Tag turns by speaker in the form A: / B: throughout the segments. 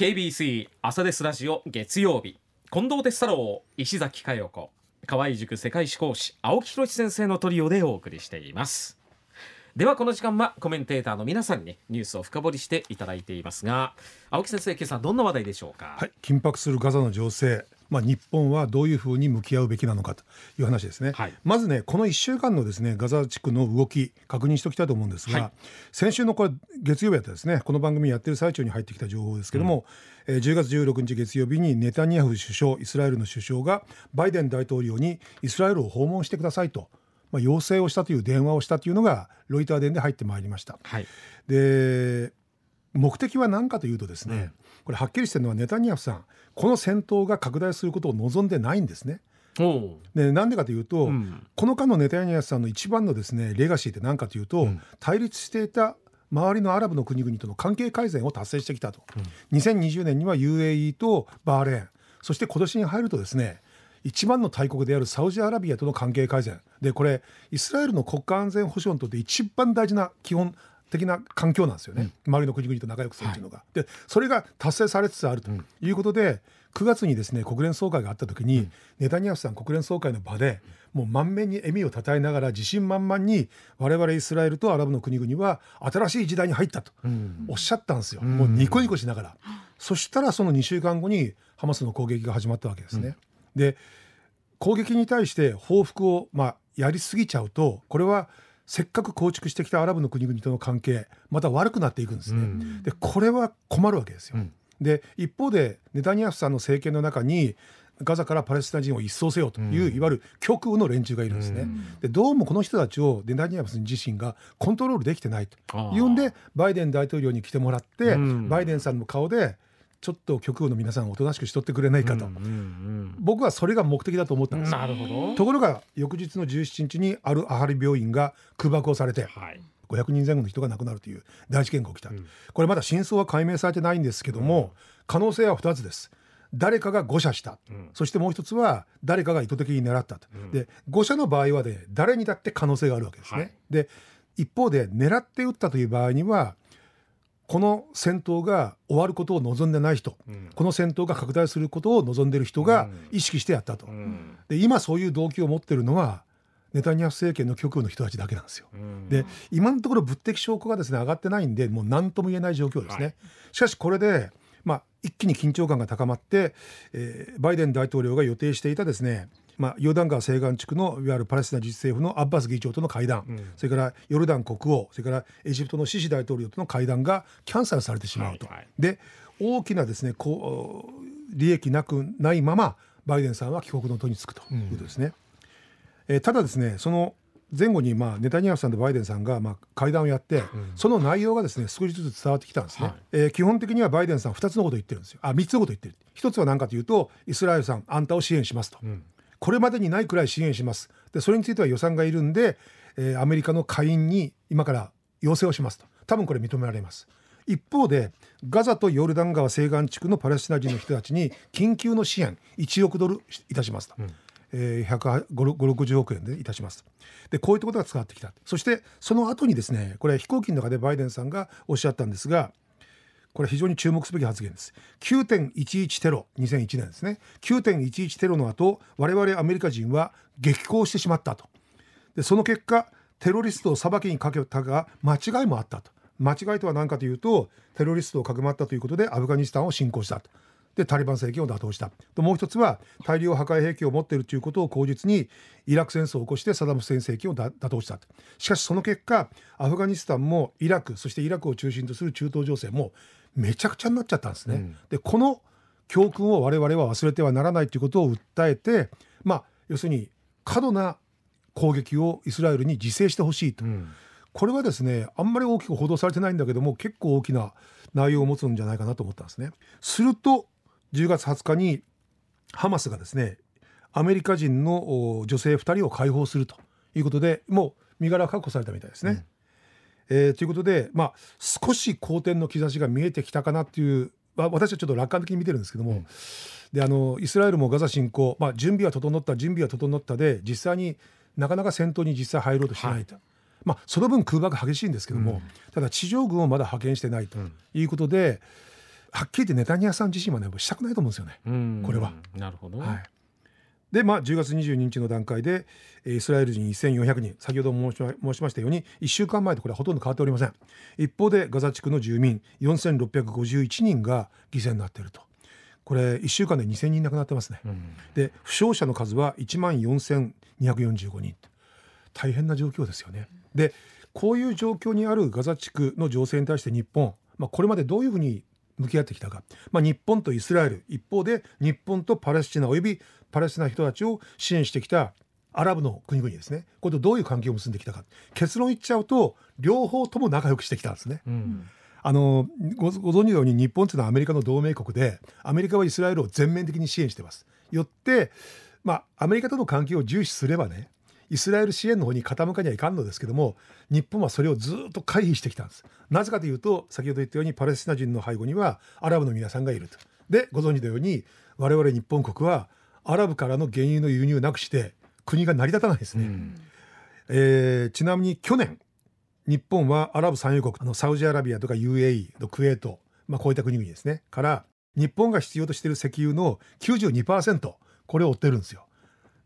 A: KBC 朝ですラジオ月曜日。近藤哲太郎石崎佳代子。河合塾世界史講師青木宏先生のトリオでお送りしています。ではこの時間はコメンテーターの皆さんにニュースを深掘りしていただいていますが青木先生今朝どんな話題でしょうか？
B: はい緊迫するガザの情勢。まあ、日本はどういうふうに向き合うべきなのかという話ですね、はい、まずねこの1週間のですねガザ地区の動き確認しておきたいと思うんですが、はい、先週のこれ月曜日やったですねこの番組やってる最中に入ってきた情報ですけども、うん、えー、10月16日月曜日にネタニヤフ首相イスラエルの首相がバイデン大統領にイスラエルを訪問してくださいとまあ、要請をしたという電話をしたというのがロイター電で入ってまいりました。はい、で目的は何かというとですね、うん、これはっきりしてるのはネタニヤフさんこの戦闘が拡大することを望んでないんですね。でなんでかというと、うん、この間のネタニヤフさんの一番のですねレガシーって何かというと、うん、対立していた周りのアラブの国々との関係改善を達成してきたと、うん、2020年には UAE とバーレーンそして今年に入るとですね一番の大国であるサウジアラビアとの関係改善。でこれイスラエルの国家安全保障にとって一番大事な基本的な環境なんですよね、うん、周りの国々と仲良くするというのが。はい、でそれが達成されつつあると。いうことで、うん、9月にですね国連総会があった時に、うん、ネタニヤフさん国連総会の場でもう満面に笑みをたたえながら自信満々に我々イスラエルとアラブの国々は新しい時代に入ったとおっしゃったんですよ、もうニコニコしながら。そしたらその2週間後にハマスの攻撃が始まったわけですね。で攻撃に対して報復を、まあ、やりすぎちゃうとこれはせっかく構築してきたアラブの国々との関係また悪くなっていくんですね。うん、でこれは困るわけですよ。うん、で一方でネタニヤフさんの政権の中にガザからパレスチナ人を一掃せよという、うん、いわゆる極右の連中がいるんですね。でどうもこの人たちをネタニヤフさん自身がコントロールできてないと。いうんでバイデン大統領に来てもらって、バイデンさんの顔でちょっと極右の皆さんをおとなしくしとってくれないかと、うんうんうん、僕はそれが目的だと思ったんです。
A: なるほど。
B: ところが翌日の17日にあるアハリ病院が空爆をされて、はい、500人前後の人が亡くなるという大事件が起きた、うん、これまだ真相は解明されてないんですけども、うん、可能性は2つです。誰かが誤射した、うん、そしてもう一つは誰かが意図的に狙ったと、で誤射の場合はね誰にだって可能性があるわけですね、はい、で一方で狙って撃ったという場合にはこの戦闘が終わることを望んでない人、うん、この戦闘が拡大することを望んでる人が意識してやったと、うん、で今そういう動機を持ってるのはネタニヤフ政権の極右の人たちだけなんですよ。うん、で今のところ物的証拠がですね上がってないんでもう何とも言えない状況ですね。はい、しかしこれでまあ、一気に緊張感が高まって、えー、バイデン大統領が予定していたですねまあ、ヨルダン川西岸地区のいわゆるパレスチナ自治政府のアッバス議長との会談、うん、それからヨルダン国王それからエジプトのシシ大統領との会談がキャンセルされてしまうと。はいはい、で大きなですねこう利益なくないままバイデンさんは帰国の途につくということですね。うん、えー、ただですねその前後にまあネタニヤフさんとバイデンさんがまあ会談をやって、うん、その内容がですね少しずつ伝わってきたんですね、はい、えー、基本的にはバイデンさん2つのことを言ってるんですよ。あ3つのことを言ってる。1つは何かというとイスラエルさんあんたを支援しますと、うん、これまでにないくらい支援します。でそれについては予算がいるんで、えー、アメリカの下院に今から要請をしますと。多分これ認められます。一方でガザとヨルダン川西岸地区のパレスチナ人の人たちに緊急の支援1億ドルいたしますと、うん。えー、15060億円でいたしますでこういったことが伝わってきた。そしてその後にですねこれ飛行機の中でバイデンさんがおっしゃったんですがこれ非常に注目すべき発言です。9.11テロ2001年ですね。9.11テロの後我々アメリカ人は激高してしまったと。でその結果テロリストを裁きにかけたが間違いもあったと。間違いとは何かというとテロリストをかくまったということでアフガニスタンを侵攻したと。でタリバン政権を打倒した。ともう一つは大量破壊兵器を持っているということを口実にイラク戦争を起こしてサダム・フセイン政権を打倒したしかしその結果アフガニスタンもイラクそしてイラクを中心とする中東情勢もめちゃくちゃになっちゃったんですね。うん、でこの教訓を我々は忘れてはならないということを訴えて、まあ、要するに過度な攻撃をイスラエルに自制してほしいと、うん、これはですねあんまり大きく報道されてないんだけども結構大きな内容を持つんじゃないかなと思ったんですね。すると10月20日にハマスがですねアメリカ人の女性2人を解放するということでもう身柄確保されたみたいですね。うんえー、ということで、まあ、少し好転の兆しが見えてきたかなっていう私はちょっと楽観的に見てるんですけども、うん、であのイスラエルもガザ侵攻、まあ、準備は整った準備は整ったで実際になかなか戦闘に実際入ろうとしないと、はい、まあ、その分空爆激しいんですけども、うん、ただ地上軍をまだ派遣してないということで、はっきり言ってネタニヤフさん自身はねしたくないと思うんですよね。これは。
A: なるほど。
B: はい。でまあ10月22日の段階でイスラエル人1400人。先ほど申しましたように1週間前とこれはほとんど変わっておりません。一方でガザ地区の住民4651人が犠牲になっていると。これ1週間で2000人亡くなってますね、うん、で負傷者の数は1万4245人大変な状況ですよね。でこういう状況にあるガザ地区の情勢に対して日本、まあ、これまでどういうふうに向き合ってきたか、まあ、日本とイスラエル一方で日本とパレスチナおよびパレスチナ人たちを支援してきたアラブの国々ですねこれとどういう関係を結んできたか結論言っちゃうと両方とも仲良くしてきたんですね。うんあのごご存知のように日本というのはアメリカの同盟国でアメリカはイスラエルを全面的に支援してます。よって、まあ、アメリカとの関係を重視すればねイスラエル支援の方に傾かにはいかんのですけども日本はそれをずっと回避してきたんです。なぜかというと先ほど言ったようにパレスチナ人の背後にはアラブの皆さんがいると。でご存知のように我々日本国はアラブからの原油の輸入なくして国が成り立たないですね。うん、えー、ちなみに去年日本はアラブ産油国あのサウジアラビアとか UAE のクウェート、まあ、こういった国々ですね。から日本が必要としている石油の92%これを追ってるんですよ。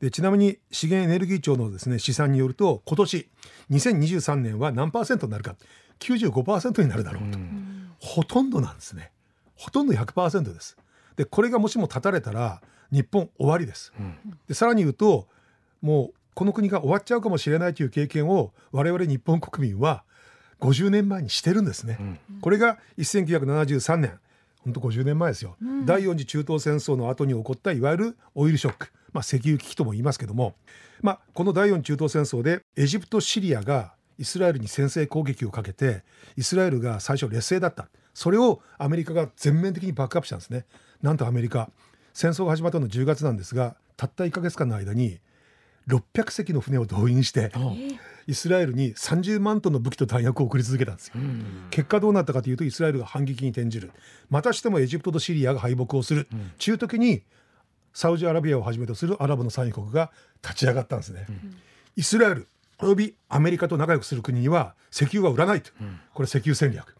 B: でちなみに資源エネルギー庁のですね試算によると今年2023年は何パーセントになるか。95%になるだろうと、うん、ほとんどなんですね。ほとんど100%です。でこれがもしも断たれたら日本終わりです、うん、でさらに言うともうこの国が終わっちゃうかもしれないという経験を我々日本国民は50年前にしてるんですね。うん、これが1973年。本当50年前ですよ、うん、第4次中東戦争の後に起こったいわゆるオイルショック、まあ、石油危機とも言いますけども、まあ、この第4中東戦争でエジプトシリアがイスラエルに先制攻撃をかけてイスラエルが最初劣勢だった。それをアメリカが全面的にバックアップしたんですね。なんとアメリカ戦争が始まったの10月なんですがたった1か月間の間に600隻の船を動員してイスラエルに30万トンの武器と弾薬を送り続けたんですよ。結果どうなったかというとイスラエルが反撃に転じる。またしてもエジプトとシリアが敗北をする、中時にサウジアラビアをはじめとするアラブの産油国が立ち上がったんですね。イスラエルおよびアメリカと仲良くする国には石油は売らないと、これ石油戦略。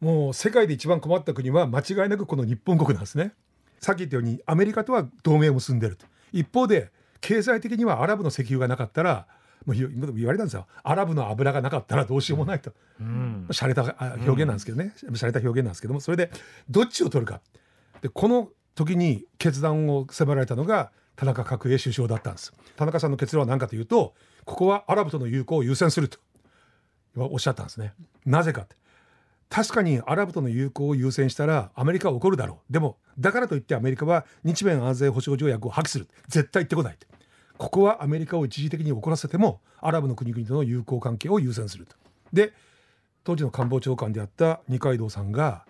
B: もう世界で一番困った国は間違いなくこの日本国なんですねさっき言ったようにアメリカとは同盟を結んでると。一方で経済的にはアラブの石油がなかったらもう言われたんですよ。アラブの油がなかったらどうしようもないと、うん、洒落た表現なんですけどね、うん、洒落た表現なんですけども。それでどっちを取るか。でこの時に決断を迫られたのが田中角栄首相だったんです。田中さんの結論は何かというとここはアラブとの友好を優先するとおっしゃったんですね。なぜかって確かにアラブとの友好を優先したらアメリカは怒るだろう。でもだからといってアメリカは日米安全保障条約を破棄する。絶対言ってこないここはアメリカを一時的に怒らせてもアラブの国々との友好関係を優先すると。で当時の官房長官であった二階堂さんが、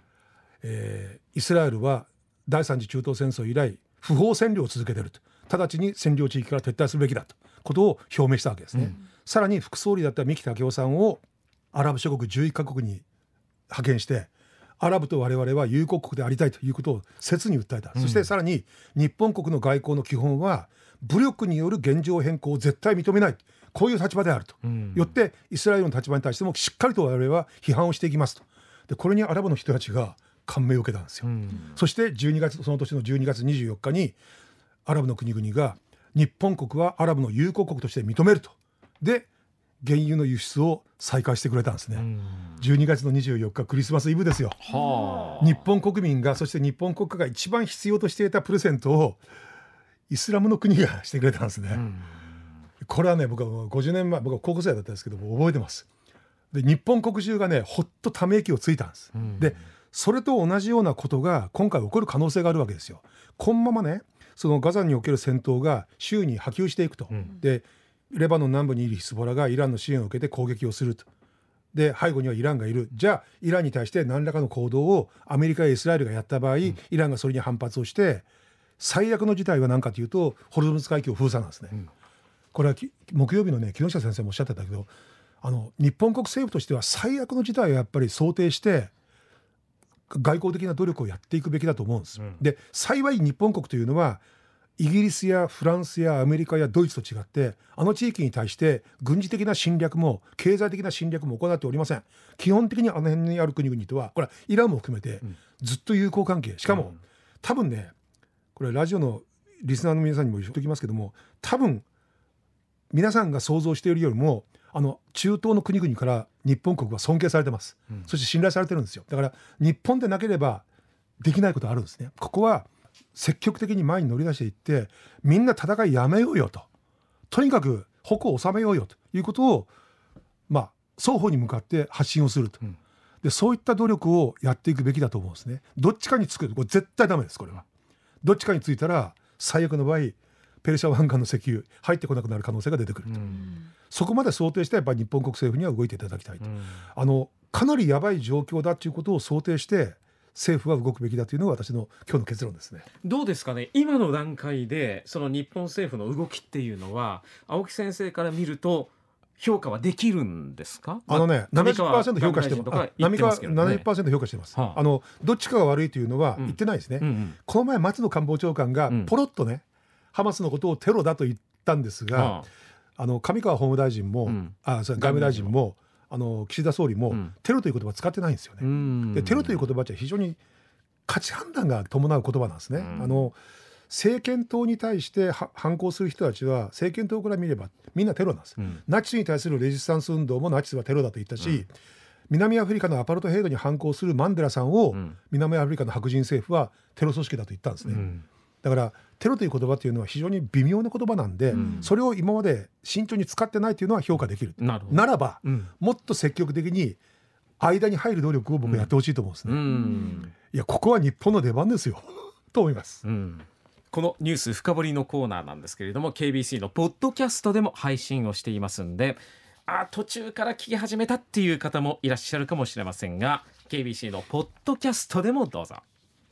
B: えー、イスラエルは第三次中東戦争以来不法占領を続けていると。直ちに占領地域から撤退するべきだと。ことを表明したわけですね、うん、さらに副総理だった三木武夫さんをアラブ諸国11カ国に派遣してアラブと我々は友好国でありたいということを切に訴えた、うん、そしてさらに日本国の外交の基本は武力による現状変更を絶対認めない。こういう立場であると、うん、よってイスラエルの立場に対してもしっかりと我々は批判をしていきますと。でこれにアラブの人たちが感銘を受けたんですよ、うん、そして12月その年の12月24日にアラブの国々が日本国はアラブの友好国として認めると。で原油の輸出を再開してくれたんですね。12月の24日クリスマスイブですよ。日本国民がそして日本国家が一番必要としていたプレゼントをイスラムの国がしてくれたんですね。これはね僕は50年前僕は高校生だったんですけど覚えてます。で日本国中がねほっとため息をついたんです。でそれと同じようなことが今回起こる可能性があるわけですよ。このままねそのガザにおける戦闘が周囲に波及していくと。うん、でレバノン南部にいるヒスボラがイランの支援を受けて攻撃をすると。で背後にはイランがいるじゃあイランに対して何らかの行動をアメリカやイスラエルがやった場合、うん、イランがそれに反発をして最悪の事態は何かというとホルムズ海峡封鎖なんですね。うん、これは木曜日のね木下先生もおっしゃってたけどあの日本国政府としては最悪の事態をやっぱり想定して外交的な努力をやっていくべきだと思うんです。うん、で幸い日本国というのはイギリスやフランスやアメリカやドイツと違ってあの地域に対して軍事的な侵略も経済的な侵略も行っておりません。基本的にあの辺にある国々とはこれはイランも含めてずっと友好関係。しかも、多分ねこれラジオのリスナーの皆さんにも言っておきますけども多分皆さんが想像しているよりもあの中東の国々から日本国は尊敬されてます、うん、そして信頼されてるんですよ。だから日本でなければできないことあるんですね。ここは積極的に前に乗り出していってみんな戦いやめようよと。とにかく矛を収めようよと。いうことをまあ双方に向かって発信をすると、うん、でそういった努力をやっていくべきだと思うんですね。どっちかにつく。これ絶対ダメですこれは。どっちかについたら最悪の場合ペルシャ湾岸の石油入ってこなくなる可能性が出てくると、そこまで想定してやっぱり日本国政府には動いていただきたいと、あのかなりやばい状況だということを想定して政府は動くべきだというのが私の今日の結論ですね。
A: どうですかね？今の段階でその日本政府の動きっていうのは青木先生から見ると評価はできるんですか？
B: あのね、七十パーセント評価してます。波川七十パーセント評価してます。はあ、あのどっちかが悪いというのは言ってないですね。うんうんうん、この前松野官房長官がポロッとね、ハマスのことをテロだと言ったんですが、はあ、あの上川法務大臣も、うん、あ外務大臣もあの岸田総理も、うん、テロという言葉使ってないんですよね。でテロという言葉って非常に価値判断が伴う言葉なんですね。あの政権党に対して反抗する人たちは政権党から見ればみんなテロなんです、うん、ナチスに対するレジスタンス運動もナチスはテロだと言ったし、うん、南アフリカのアパルトヘイドに反抗するマンデラさんを、南アフリカの白人政府はテロ組織だと言ったんですね、だからテロという言葉というのは非常に微妙な言葉なんで、うん、それを今まで慎重に使ってないというのは評価できるならば、うん、もっと積極的に間に入る努力を僕はやってほしいと思うんですね、うん、いやここは日本の出番ですよ。と思います、
A: このニュース深掘りのコーナーなんですけれども KBC のポッドキャストでも配信をしていますんであ途中から聞き始めたっていう方もいらっしゃるかもしれませんが KBC のポッドキャストでもどうぞ